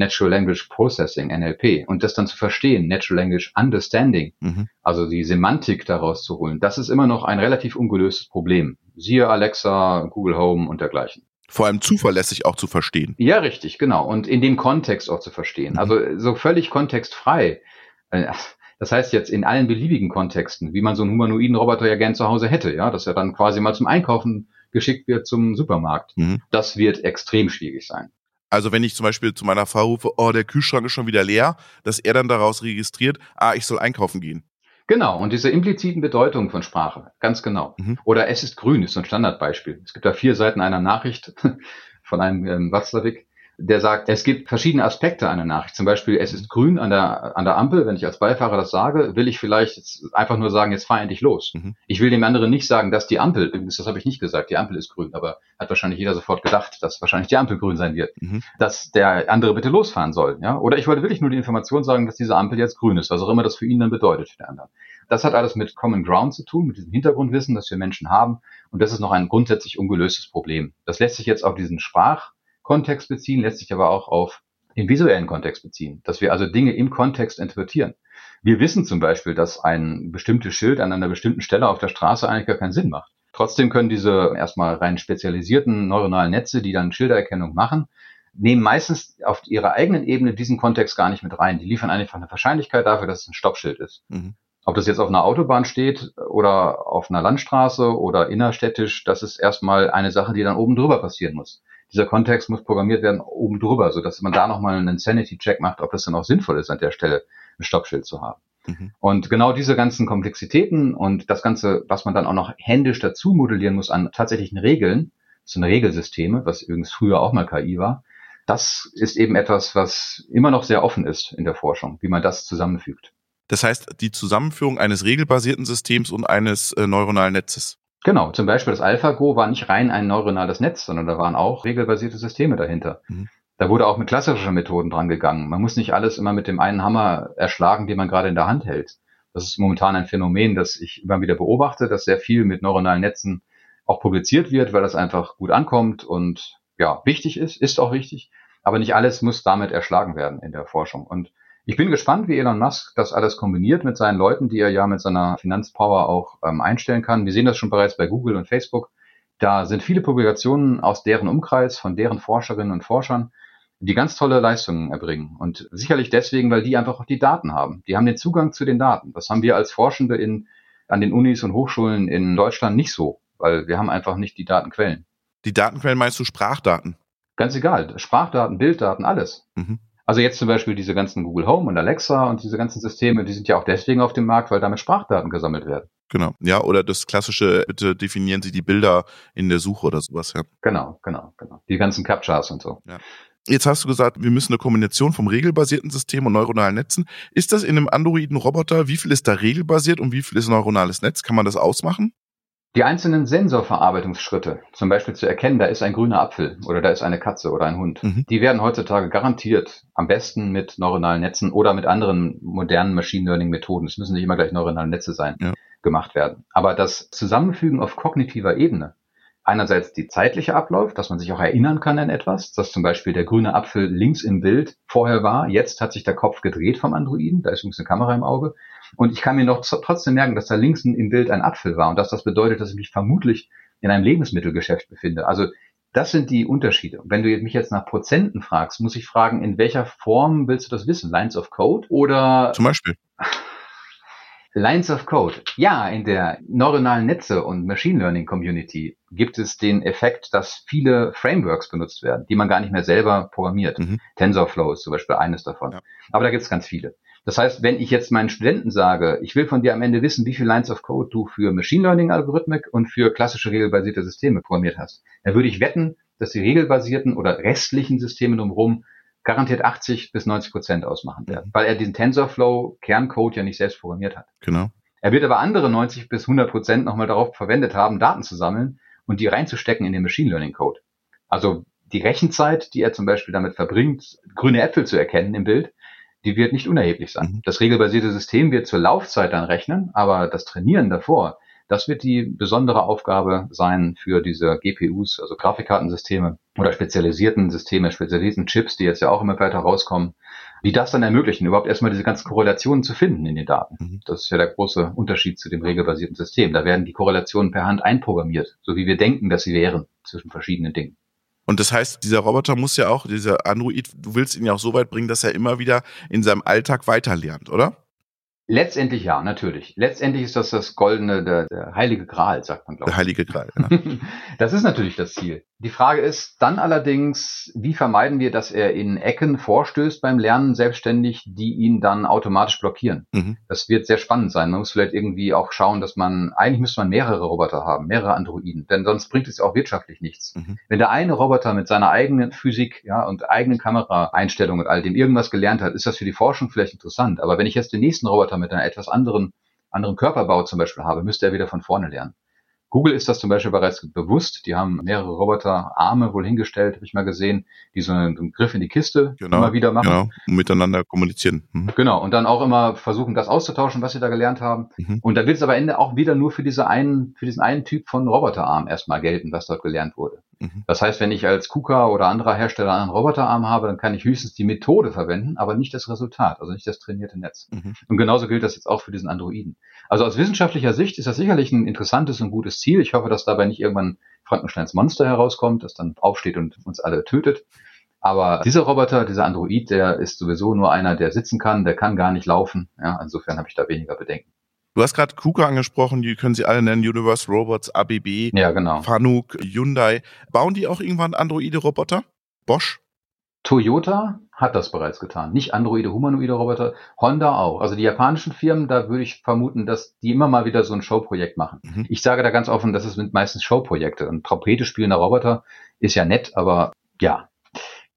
Natural Language Processing, NLP, und das dann zu verstehen, Natural Language Understanding, mhm. also die Semantik daraus zu holen, das ist immer noch ein relativ ungelöstes Problem. Siehe Alexa, Google Home und dergleichen. Vor allem zuverlässig auch zu verstehen. Ja, richtig, genau. Und in dem Kontext auch zu verstehen. Mhm. Also so völlig kontextfrei. Äh, das heißt jetzt in allen beliebigen Kontexten, wie man so einen humanoiden Roboter ja gern zu Hause hätte, ja, dass er dann quasi mal zum Einkaufen geschickt wird zum Supermarkt. Mhm. Das wird extrem schwierig sein. Also wenn ich zum Beispiel zu meiner Frau rufe, oh, der Kühlschrank ist schon wieder leer, dass er dann daraus registriert, ah, ich soll einkaufen gehen. Genau, und diese impliziten Bedeutungen von Sprache, ganz genau. Mhm. Oder es ist grün, ist so ein Standardbeispiel. Es gibt da vier Seiten einer Nachricht von einem ähm, Watzlawick der sagt, es gibt verschiedene Aspekte einer Nachricht. Zum Beispiel, es ist grün an der, an der Ampel. Wenn ich als Beifahrer das sage, will ich vielleicht einfach nur sagen, jetzt fahr endlich los. Mhm. Ich will dem anderen nicht sagen, dass die Ampel, das habe ich nicht gesagt, die Ampel ist grün, aber hat wahrscheinlich jeder sofort gedacht, dass wahrscheinlich die Ampel grün sein wird. Mhm. Dass der andere bitte losfahren soll. Ja? Oder ich wollte wirklich nur die Information sagen, dass diese Ampel jetzt grün ist, was auch immer das für ihn dann bedeutet, für den anderen. Das hat alles mit Common Ground zu tun, mit diesem Hintergrundwissen, das wir Menschen haben. Und das ist noch ein grundsätzlich ungelöstes Problem. Das lässt sich jetzt auf diesen Sprach Kontext beziehen, lässt sich aber auch auf den visuellen Kontext beziehen, dass wir also Dinge im Kontext interpretieren. Wir wissen zum Beispiel, dass ein bestimmtes Schild an einer bestimmten Stelle auf der Straße eigentlich gar keinen Sinn macht. Trotzdem können diese erstmal rein spezialisierten neuronalen Netze, die dann Schildererkennung machen, nehmen meistens auf ihrer eigenen Ebene diesen Kontext gar nicht mit rein. Die liefern einfach eine Wahrscheinlichkeit dafür, dass es ein Stoppschild ist. Mhm. Ob das jetzt auf einer Autobahn steht oder auf einer Landstraße oder innerstädtisch, das ist erstmal eine Sache, die dann oben drüber passieren muss dieser Kontext muss programmiert werden oben drüber, so dass man da nochmal einen Sanity-Check macht, ob das dann auch sinnvoll ist, an der Stelle ein Stoppschild zu haben. Mhm. Und genau diese ganzen Komplexitäten und das Ganze, was man dann auch noch händisch dazu modellieren muss an tatsächlichen Regeln, so eine Regelsysteme, was übrigens früher auch mal KI war, das ist eben etwas, was immer noch sehr offen ist in der Forschung, wie man das zusammenfügt. Das heißt, die Zusammenführung eines regelbasierten Systems und eines äh, neuronalen Netzes. Genau, zum Beispiel das AlphaGo war nicht rein ein neuronales Netz, sondern da waren auch regelbasierte Systeme dahinter. Mhm. Da wurde auch mit klassischen Methoden dran gegangen. Man muss nicht alles immer mit dem einen Hammer erschlagen, den man gerade in der Hand hält. Das ist momentan ein Phänomen, das ich immer wieder beobachte, dass sehr viel mit neuronalen Netzen auch publiziert wird, weil das einfach gut ankommt und ja, wichtig ist, ist auch wichtig. Aber nicht alles muss damit erschlagen werden in der Forschung. Und ich bin gespannt, wie Elon Musk das alles kombiniert mit seinen Leuten, die er ja mit seiner Finanzpower auch ähm, einstellen kann. Wir sehen das schon bereits bei Google und Facebook. Da sind viele Publikationen aus deren Umkreis, von deren Forscherinnen und Forschern, die ganz tolle Leistungen erbringen. Und sicherlich deswegen, weil die einfach auch die Daten haben. Die haben den Zugang zu den Daten. Das haben wir als Forschende in, an den Unis und Hochschulen in Deutschland nicht so, weil wir haben einfach nicht die Datenquellen. Die Datenquellen meinst du Sprachdaten? Ganz egal. Sprachdaten, Bilddaten, alles. Mhm. Also jetzt zum Beispiel diese ganzen Google Home und Alexa und diese ganzen Systeme, die sind ja auch deswegen auf dem Markt, weil damit Sprachdaten gesammelt werden. Genau. Ja, oder das klassische, bitte definieren Sie die Bilder in der Suche oder sowas, ja. Genau, genau, genau. Die ganzen Captchas und so. Ja. Jetzt hast du gesagt, wir müssen eine Kombination vom regelbasierten System und neuronalen Netzen. Ist das in einem Androiden-Roboter, wie viel ist da regelbasiert und wie viel ist neuronales Netz? Kann man das ausmachen? Die einzelnen Sensorverarbeitungsschritte, zum Beispiel zu erkennen, da ist ein grüner Apfel oder da ist eine Katze oder ein Hund, mhm. die werden heutzutage garantiert am besten mit neuronalen Netzen oder mit anderen modernen Machine Learning Methoden, es müssen nicht immer gleich neuronale Netze sein, ja. gemacht werden. Aber das Zusammenfügen auf kognitiver Ebene, einerseits die zeitliche Ablauf, dass man sich auch erinnern kann an etwas, dass zum Beispiel der grüne Apfel links im Bild vorher war, jetzt hat sich der Kopf gedreht vom Androiden, da ist übrigens eine Kamera im Auge und ich kann mir noch trotzdem merken, dass da links im Bild ein Apfel war und dass das bedeutet, dass ich mich vermutlich in einem Lebensmittelgeschäft befinde. Also das sind die Unterschiede. wenn du mich jetzt nach Prozenten fragst, muss ich fragen, in welcher Form willst du das wissen? Lines of Code oder? Zum Beispiel. Lines of Code. Ja, in der neuronalen Netze und Machine Learning Community gibt es den Effekt, dass viele Frameworks benutzt werden, die man gar nicht mehr selber programmiert. Mhm. TensorFlow ist zum Beispiel eines davon. Ja. Aber da gibt es ganz viele. Das heißt, wenn ich jetzt meinen Studenten sage, ich will von dir am Ende wissen, wie viel Lines of Code du für Machine Learning Algorithmik und für klassische regelbasierte Systeme programmiert hast, dann würde ich wetten, dass die regelbasierten oder restlichen Systeme drumherum garantiert 80 bis 90 Prozent ausmachen werden, mhm. weil er diesen TensorFlow Kerncode ja nicht selbst programmiert hat. Genau. Er wird aber andere 90 bis 100 Prozent nochmal darauf verwendet haben, Daten zu sammeln und die reinzustecken in den Machine Learning Code. Also die Rechenzeit, die er zum Beispiel damit verbringt, grüne Äpfel zu erkennen im Bild, die wird nicht unerheblich sein. Mhm. Das regelbasierte System wird zur Laufzeit dann rechnen, aber das Trainieren davor, das wird die besondere Aufgabe sein für diese GPUs, also Grafikkartensysteme oder spezialisierten Systeme, spezialisierten Chips, die jetzt ja auch immer weiter rauskommen, die das dann ermöglichen, überhaupt erstmal diese ganzen Korrelationen zu finden in den Daten. Mhm. Das ist ja der große Unterschied zu dem regelbasierten System. Da werden die Korrelationen per Hand einprogrammiert, so wie wir denken, dass sie wären zwischen verschiedenen Dingen. Und das heißt, dieser Roboter muss ja auch, dieser Android, du willst ihn ja auch so weit bringen, dass er immer wieder in seinem Alltag weiterlernt, oder? Letztendlich ja, natürlich. Letztendlich ist das das goldene, der, der heilige Gral, sagt man, glaube ich. Der heilige Gral, ja. das ist natürlich das Ziel. Die Frage ist dann allerdings, wie vermeiden wir, dass er in Ecken vorstößt beim Lernen selbstständig, die ihn dann automatisch blockieren. Mhm. Das wird sehr spannend sein. Man muss vielleicht irgendwie auch schauen, dass man, eigentlich müsste man mehrere Roboter haben, mehrere Androiden, denn sonst bringt es auch wirtschaftlich nichts. Mhm. Wenn der eine Roboter mit seiner eigenen Physik ja, und eigenen Kameraeinstellungen und all dem irgendwas gelernt hat, ist das für die Forschung vielleicht interessant. Aber wenn ich jetzt den nächsten Roboter mit einer etwas anderen, anderen Körperbau zum Beispiel habe, müsste er wieder von vorne lernen. Google ist das zum Beispiel bereits bewusst. Die haben mehrere Roboterarme wohl hingestellt, habe ich mal gesehen, die so einen Griff in die Kiste genau, immer wieder machen. Genau, und miteinander kommunizieren. Mhm. Genau, und dann auch immer versuchen, das auszutauschen, was sie da gelernt haben. Mhm. Und da wird es aber Ende auch wieder nur für diese einen, für diesen einen Typ von Roboterarm erstmal gelten, was dort gelernt wurde. Mhm. Das heißt, wenn ich als KUKA oder anderer Hersteller einen Roboterarm habe, dann kann ich höchstens die Methode verwenden, aber nicht das Resultat, also nicht das trainierte Netz. Mhm. Und genauso gilt das jetzt auch für diesen Androiden. Also aus wissenschaftlicher Sicht ist das sicherlich ein interessantes und gutes Ziel. Ich hoffe, dass dabei nicht irgendwann Frankensteins Monster herauskommt, das dann aufsteht und uns alle tötet. Aber dieser Roboter, dieser Android, der ist sowieso nur einer, der sitzen kann, der kann gar nicht laufen. Ja, insofern habe ich da weniger Bedenken. Du hast gerade KUKA angesprochen, die können sie alle nennen, Universe Robots, ABB, ja, genau. Fanuc, Hyundai. Bauen die auch irgendwann Androide-Roboter? Bosch? Toyota hat das bereits getan. Nicht Androide, humanoide Roboter, Honda auch. Also die japanischen Firmen, da würde ich vermuten, dass die immer mal wieder so ein Showprojekt machen. Mhm. Ich sage da ganz offen, das sind meistens Showprojekte. Ein Trompete spielender Roboter ist ja nett, aber ja,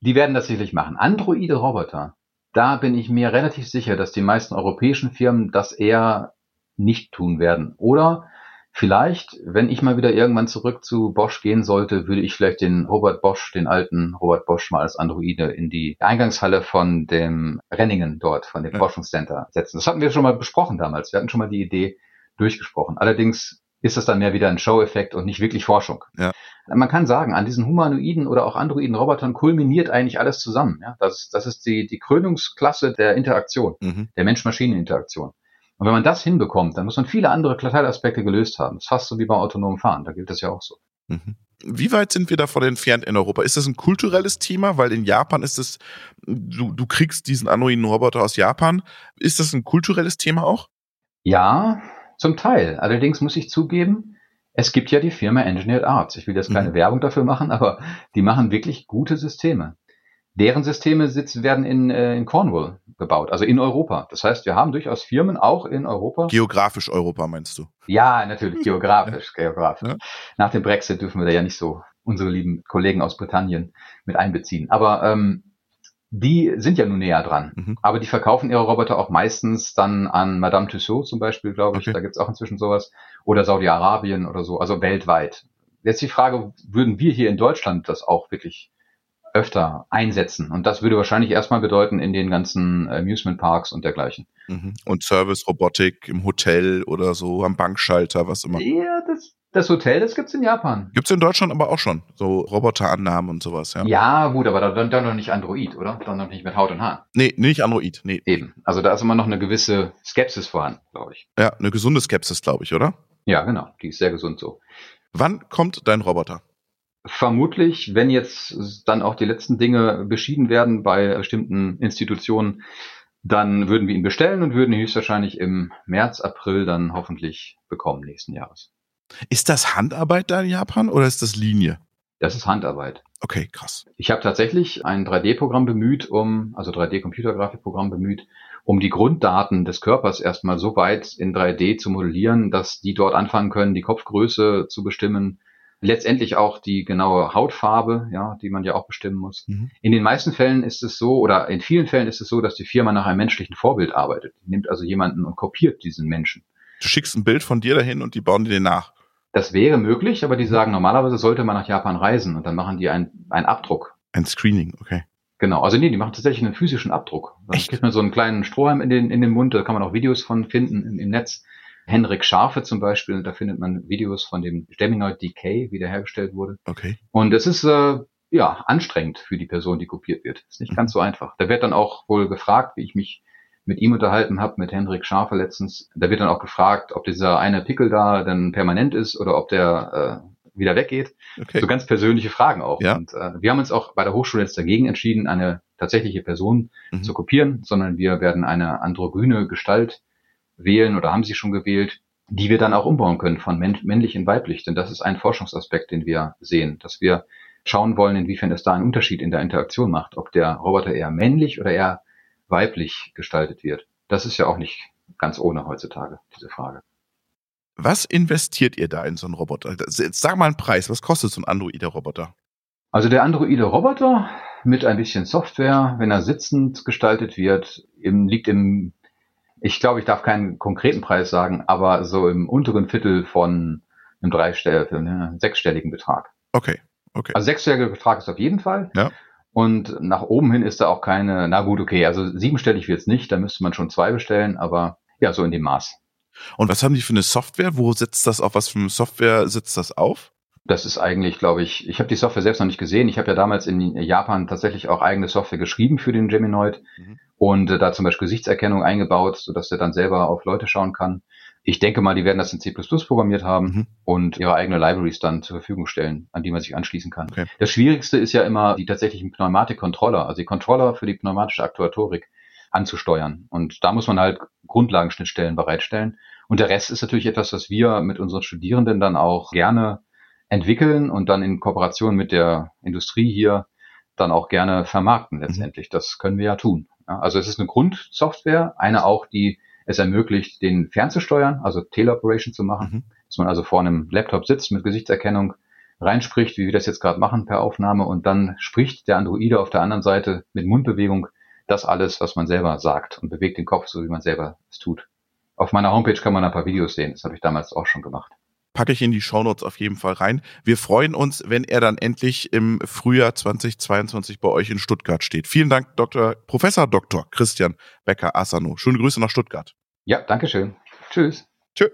die werden das sicherlich machen. Androide Roboter, da bin ich mir relativ sicher, dass die meisten europäischen Firmen das eher nicht tun werden. Oder vielleicht, wenn ich mal wieder irgendwann zurück zu Bosch gehen sollte, würde ich vielleicht den Robert Bosch, den alten Robert Bosch mal als Androide in die Eingangshalle von dem Renningen dort, von dem ja. Forschungscenter setzen. Das hatten wir schon mal besprochen damals. Wir hatten schon mal die Idee durchgesprochen. Allerdings ist das dann mehr wieder ein Show-Effekt und nicht wirklich Forschung. Ja. Man kann sagen, an diesen humanoiden oder auch androiden Robotern kulminiert eigentlich alles zusammen. Ja, das, das ist die, die Krönungsklasse der Interaktion, mhm. der Mensch-Maschinen-Interaktion. Und wenn man das hinbekommt, dann muss man viele andere Teilaspekte gelöst haben. Das ist fast so wie beim autonomen Fahren. Da gilt das ja auch so. Mhm. Wie weit sind wir davon entfernt in Europa? Ist das ein kulturelles Thema? Weil in Japan ist es, du, du kriegst diesen anoiden Roboter aus Japan. Ist das ein kulturelles Thema auch? Ja, zum Teil. Allerdings muss ich zugeben, es gibt ja die Firma Engineered Arts. Ich will jetzt keine mhm. Werbung dafür machen, aber die machen wirklich gute Systeme. Deren Systeme sitzen, werden in, äh, in Cornwall gebaut, also in Europa. Das heißt, wir haben durchaus Firmen auch in Europa. Geografisch Europa meinst du? Ja, natürlich, geografisch, geografisch. Ja. Nach dem Brexit dürfen wir da ja nicht so unsere lieben Kollegen aus Britannien mit einbeziehen. Aber ähm, die sind ja nun näher dran. Mhm. Aber die verkaufen ihre Roboter auch meistens dann an Madame Tussauds zum Beispiel, glaube ich. Okay. Da gibt's auch inzwischen sowas. Oder Saudi-Arabien oder so, also weltweit. Jetzt die Frage, würden wir hier in Deutschland das auch wirklich öfter einsetzen? Und das würde wahrscheinlich erstmal bedeuten in den ganzen Amusement Parks und dergleichen. Mhm. Und Service-Robotik im Hotel oder so, am Bankschalter, was immer. Ja, das das Hotel, das gibt's in Japan. Gibt's in Deutschland aber auch schon. So Roboterannahmen und sowas, ja. Ja, gut, aber dann, dann noch nicht Android, oder? Dann noch nicht mit Haut und Haar. Nee, nicht Android, nee. Eben. Also da ist immer noch eine gewisse Skepsis vorhanden, glaube ich. Ja, eine gesunde Skepsis, glaube ich, oder? Ja, genau. Die ist sehr gesund so. Wann kommt dein Roboter? Vermutlich, wenn jetzt dann auch die letzten Dinge beschieden werden bei bestimmten Institutionen, dann würden wir ihn bestellen und würden ihn höchstwahrscheinlich im März, April dann hoffentlich bekommen nächsten Jahres. Ist das Handarbeit da in Japan oder ist das Linie? Das ist Handarbeit. Okay, krass. Ich habe tatsächlich ein 3D-Programm bemüht, um, also 3D-Computergrafikprogramm bemüht, um die Grunddaten des Körpers erstmal so weit in 3D zu modellieren, dass die dort anfangen können, die Kopfgröße zu bestimmen, letztendlich auch die genaue Hautfarbe, ja, die man ja auch bestimmen muss. Mhm. In den meisten Fällen ist es so, oder in vielen Fällen ist es so, dass die Firma nach einem menschlichen Vorbild arbeitet. Die nimmt also jemanden und kopiert diesen Menschen. Du schickst ein Bild von dir dahin und die bauen dir den nach. Das wäre möglich, aber die sagen, normalerweise sollte man nach Japan reisen und dann machen die einen, einen Abdruck. Ein Screening, okay. Genau, also nee, die machen tatsächlich einen physischen Abdruck. Echt? kriegt man so einen kleinen Strohhalm in den, in den Mund, da kann man auch Videos von finden im, im Netz. Henrik Scharfe zum Beispiel, da findet man Videos von dem Geminoid Decay, wie der hergestellt wurde. Okay. Und es ist äh, ja anstrengend für die Person, die kopiert wird. Ist nicht mhm. ganz so einfach. Da wird dann auch wohl gefragt, wie ich mich mit ihm unterhalten habe, mit Hendrik Schafe letztens. Da wird dann auch gefragt, ob dieser eine Pickel da dann permanent ist oder ob der äh, wieder weggeht. Okay. So ganz persönliche Fragen auch. Ja. Und äh, wir haben uns auch bei der Hochschule jetzt dagegen entschieden, eine tatsächliche Person mhm. zu kopieren, sondern wir werden eine androgyne Gestalt wählen oder haben sie schon gewählt, die wir dann auch umbauen können von männlich in weiblich. Denn das ist ein Forschungsaspekt, den wir sehen, dass wir schauen wollen, inwiefern es da einen Unterschied in der Interaktion macht, ob der Roboter eher männlich oder eher weiblich gestaltet wird. Das ist ja auch nicht ganz ohne heutzutage, diese Frage. Was investiert ihr da in so einen Roboter? Jetzt sag mal einen Preis. Was kostet so ein Androide-Roboter? Also der Androide-Roboter mit ein bisschen Software, wenn er sitzend gestaltet wird, liegt im, ich glaube, ich darf keinen konkreten Preis sagen, aber so im unteren Viertel von einem dreistelligen, ne, sechsstelligen Betrag. Okay, okay. Also sechsstelliger Betrag ist auf jeden Fall. Ja. Und nach oben hin ist da auch keine, na gut, okay, also siebenstellig wird's nicht, da müsste man schon zwei bestellen, aber ja, so in dem Maß. Und was haben die für eine Software? Wo sitzt das auf? Was für eine Software sitzt das auf? Das ist eigentlich, glaube ich, ich habe die Software selbst noch nicht gesehen. Ich habe ja damals in Japan tatsächlich auch eigene Software geschrieben für den Geminoid mhm. und äh, da zum Beispiel Gesichtserkennung eingebaut, sodass der dann selber auf Leute schauen kann. Ich denke mal, die werden das in C++ programmiert haben mhm. und ihre eigene Libraries dann zur Verfügung stellen, an die man sich anschließen kann. Okay. Das Schwierigste ist ja immer die tatsächlichen Pneumatik-Controller, also die Controller für die pneumatische Aktuatorik anzusteuern. Und da muss man halt Grundlagenschnittstellen bereitstellen. Und der Rest ist natürlich etwas, was wir mit unseren Studierenden dann auch gerne entwickeln und dann in Kooperation mit der Industrie hier dann auch gerne vermarkten mhm. letztendlich. Das können wir ja tun. Also es ist eine Grundsoftware, eine auch, die es ermöglicht, den fernzusteuern, also Teleoperation zu machen, mhm. dass man also vor einem Laptop sitzt mit Gesichtserkennung, reinspricht, wie wir das jetzt gerade machen per Aufnahme und dann spricht der Androide auf der anderen Seite mit Mundbewegung das alles, was man selber sagt und bewegt den Kopf so, wie man selber es tut. Auf meiner Homepage kann man ein paar Videos sehen, das habe ich damals auch schon gemacht packe ich in die Shownotes auf jeden Fall rein. Wir freuen uns, wenn er dann endlich im Frühjahr 2022 bei euch in Stuttgart steht. Vielen Dank, Dr. Professor Dr. Christian Becker-Asano. Schöne Grüße nach Stuttgart. Ja, danke schön. Tschüss. Tschö.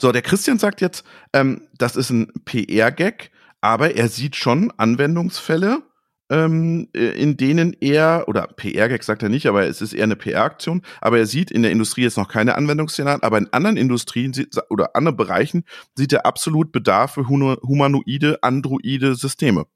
So, der Christian sagt jetzt, ähm, das ist ein PR-Gag, aber er sieht schon Anwendungsfälle, ähm, äh, in denen er, oder PR-Gag sagt er nicht, aber es ist eher eine PR-Aktion, aber er sieht in der Industrie jetzt noch keine Anwendungsszenarien, aber in anderen Industrien oder anderen Bereichen sieht er absolut Bedarf für humanoide, androide Systeme.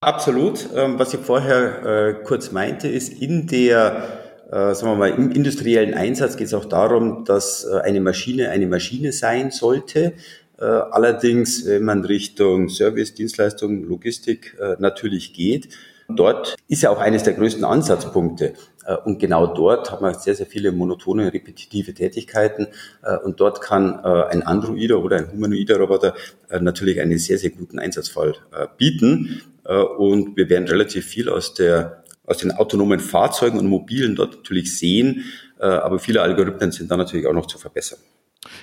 Absolut. Ähm, was ich vorher äh, kurz meinte, ist in der äh, sagen wir mal, im industriellen Einsatz geht es auch darum, dass eine Maschine eine Maschine sein sollte. Äh, allerdings, wenn man Richtung Service, Dienstleistung, Logistik äh, natürlich geht, dort ist ja auch eines der größten Ansatzpunkte. Äh, und genau dort haben wir sehr, sehr viele monotone, repetitive Tätigkeiten. Und dort kann ein Androider oder ein humanoider Roboter natürlich einen sehr, sehr guten Einsatzfall bieten. Und wir werden relativ viel aus der aus den autonomen Fahrzeugen und Mobilen dort natürlich sehen. Aber viele Algorithmen sind da natürlich auch noch zu verbessern.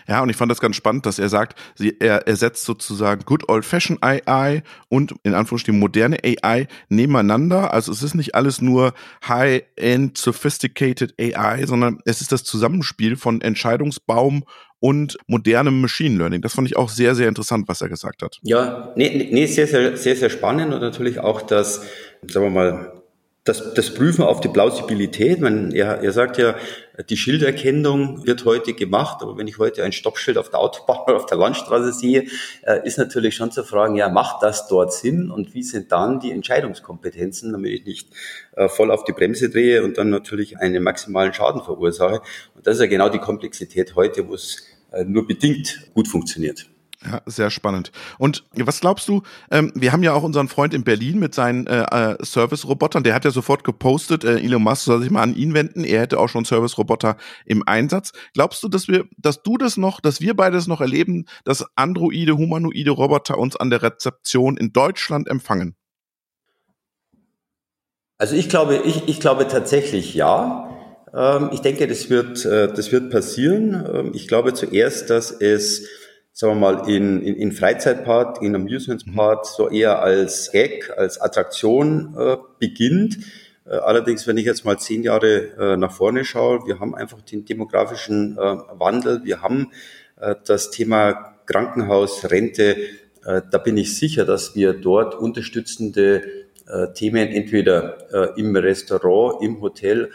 Ja, und ich fand das ganz spannend, dass er sagt, sie, er ersetzt sozusagen Good Old Fashioned AI und in Anführungsstrichen moderne AI nebeneinander. Also es ist nicht alles nur High-End Sophisticated AI, sondern es ist das Zusammenspiel von Entscheidungsbaum und modernem Machine Learning. Das fand ich auch sehr, sehr interessant, was er gesagt hat. Ja, nee, nee sehr, sehr, sehr, sehr spannend und natürlich auch das, sagen wir mal, das, das Prüfen auf die Plausibilität. Man, er, er sagt ja, die Schilderkennung wird heute gemacht, aber wenn ich heute ein Stoppschild auf der Autobahn oder auf der Landstraße sehe, äh, ist natürlich schon zu fragen, ja, macht das dort Sinn und wie sind dann die Entscheidungskompetenzen, damit ich nicht äh, voll auf die Bremse drehe und dann natürlich einen maximalen Schaden verursache. Und das ist ja genau die Komplexität heute, wo es äh, nur bedingt gut funktioniert. Ja, sehr spannend. Und was glaubst du, ähm, wir haben ja auch unseren Freund in Berlin mit seinen äh, äh, Service-Robotern, der hat ja sofort gepostet, äh, Elon Musk soll sich mal an ihn wenden, er hätte auch schon Service-Roboter im Einsatz. Glaubst du, dass wir, dass du das noch, dass wir beides noch erleben, dass androide, humanoide Roboter uns an der Rezeption in Deutschland empfangen? Also ich glaube, ich, ich glaube tatsächlich ja. Ähm, ich denke, das wird, äh, das wird passieren. Ähm, ich glaube zuerst, dass es sagen wir mal, in, in, in Freizeitpart, in Amusementspart so eher als Gag, als Attraktion äh, beginnt. Äh, allerdings, wenn ich jetzt mal zehn Jahre äh, nach vorne schaue, wir haben einfach den demografischen äh, Wandel, wir haben äh, das Thema Krankenhaus, Rente, da bin ich sicher, dass wir dort unterstützende Themen entweder im Restaurant, im Hotel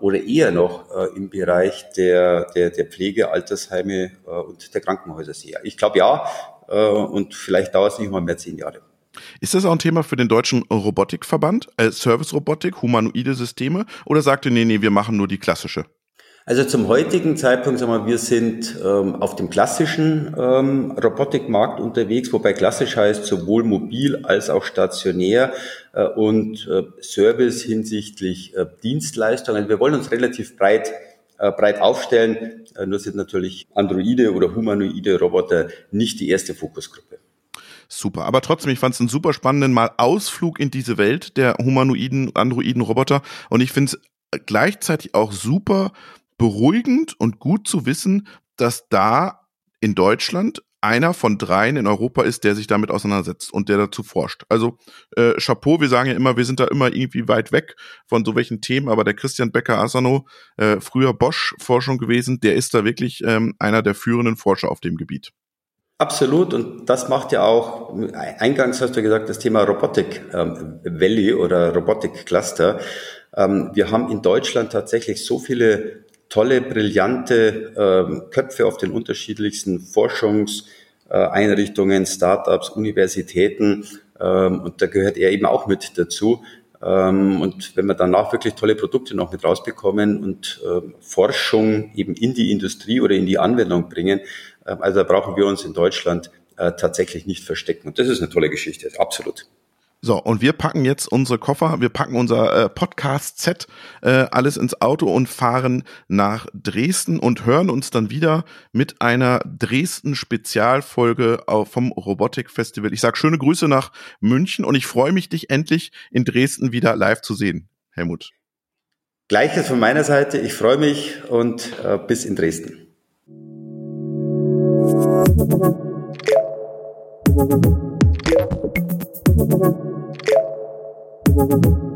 oder eher noch äh, im Bereich der, der, der Pflege, Altersheime äh, und der Krankenhäuser sehe. Ich glaube ja, und vielleicht dauert es nicht mal mehr zehn Jahre. Ist das auch ein Thema für den deutschen Robotikverband, äh, Service-Robotik, humanoide Systeme, oder sagt ihr, nee, nee, wir machen nur die klassische? Also zum heutigen Zeitpunkt, sagen wir, wir sind ähm, auf dem klassischen ähm, Robotikmarkt unterwegs, wobei klassisch heißt sowohl mobil als auch stationär äh, und äh, Service hinsichtlich äh, Dienstleistungen. Wir wollen uns relativ breit äh, breit aufstellen. Äh, nur sind natürlich Androide oder humanoide Roboter nicht die erste Fokusgruppe. Super. Aber trotzdem, ich fand es einen super spannenden Mal Ausflug in diese Welt der humanoiden, androiden Roboter. Und ich finde es gleichzeitig auch super beruhigend und gut zu wissen, dass da in Deutschland einer von dreien in Europa ist, der sich damit auseinandersetzt und der dazu forscht. Also äh, Chapeau, wir sagen ja immer, wir sind da immer irgendwie weit weg von so welchen Themen, aber der Christian Becker-Asano, äh, früher Bosch-Forschung gewesen, der ist da wirklich ähm, einer der führenden Forscher auf dem Gebiet. Absolut und das macht ja auch, eingangs hast du gesagt, das Thema Robotik ähm, Valley oder Robotik Cluster. Ähm, wir haben in Deutschland tatsächlich so viele tolle, brillante ähm, Köpfe auf den unterschiedlichsten Forschungseinrichtungen, Startups, Universitäten. Ähm, und da gehört er eben auch mit dazu. Ähm, und wenn wir danach wirklich tolle Produkte noch mit rausbekommen und ähm, Forschung eben in die Industrie oder in die Anwendung bringen, ähm, also da brauchen wir uns in Deutschland äh, tatsächlich nicht verstecken. Und das ist eine tolle Geschichte, absolut. So, und wir packen jetzt unsere Koffer, wir packen unser äh, Podcast-Set äh, alles ins Auto und fahren nach Dresden und hören uns dann wieder mit einer Dresden-Spezialfolge vom Robotik-Festival. Ich sage schöne Grüße nach München und ich freue mich, dich endlich in Dresden wieder live zu sehen, Helmut. Gleiches von meiner Seite, ich freue mich und äh, bis in Dresden. Thank you. thank you.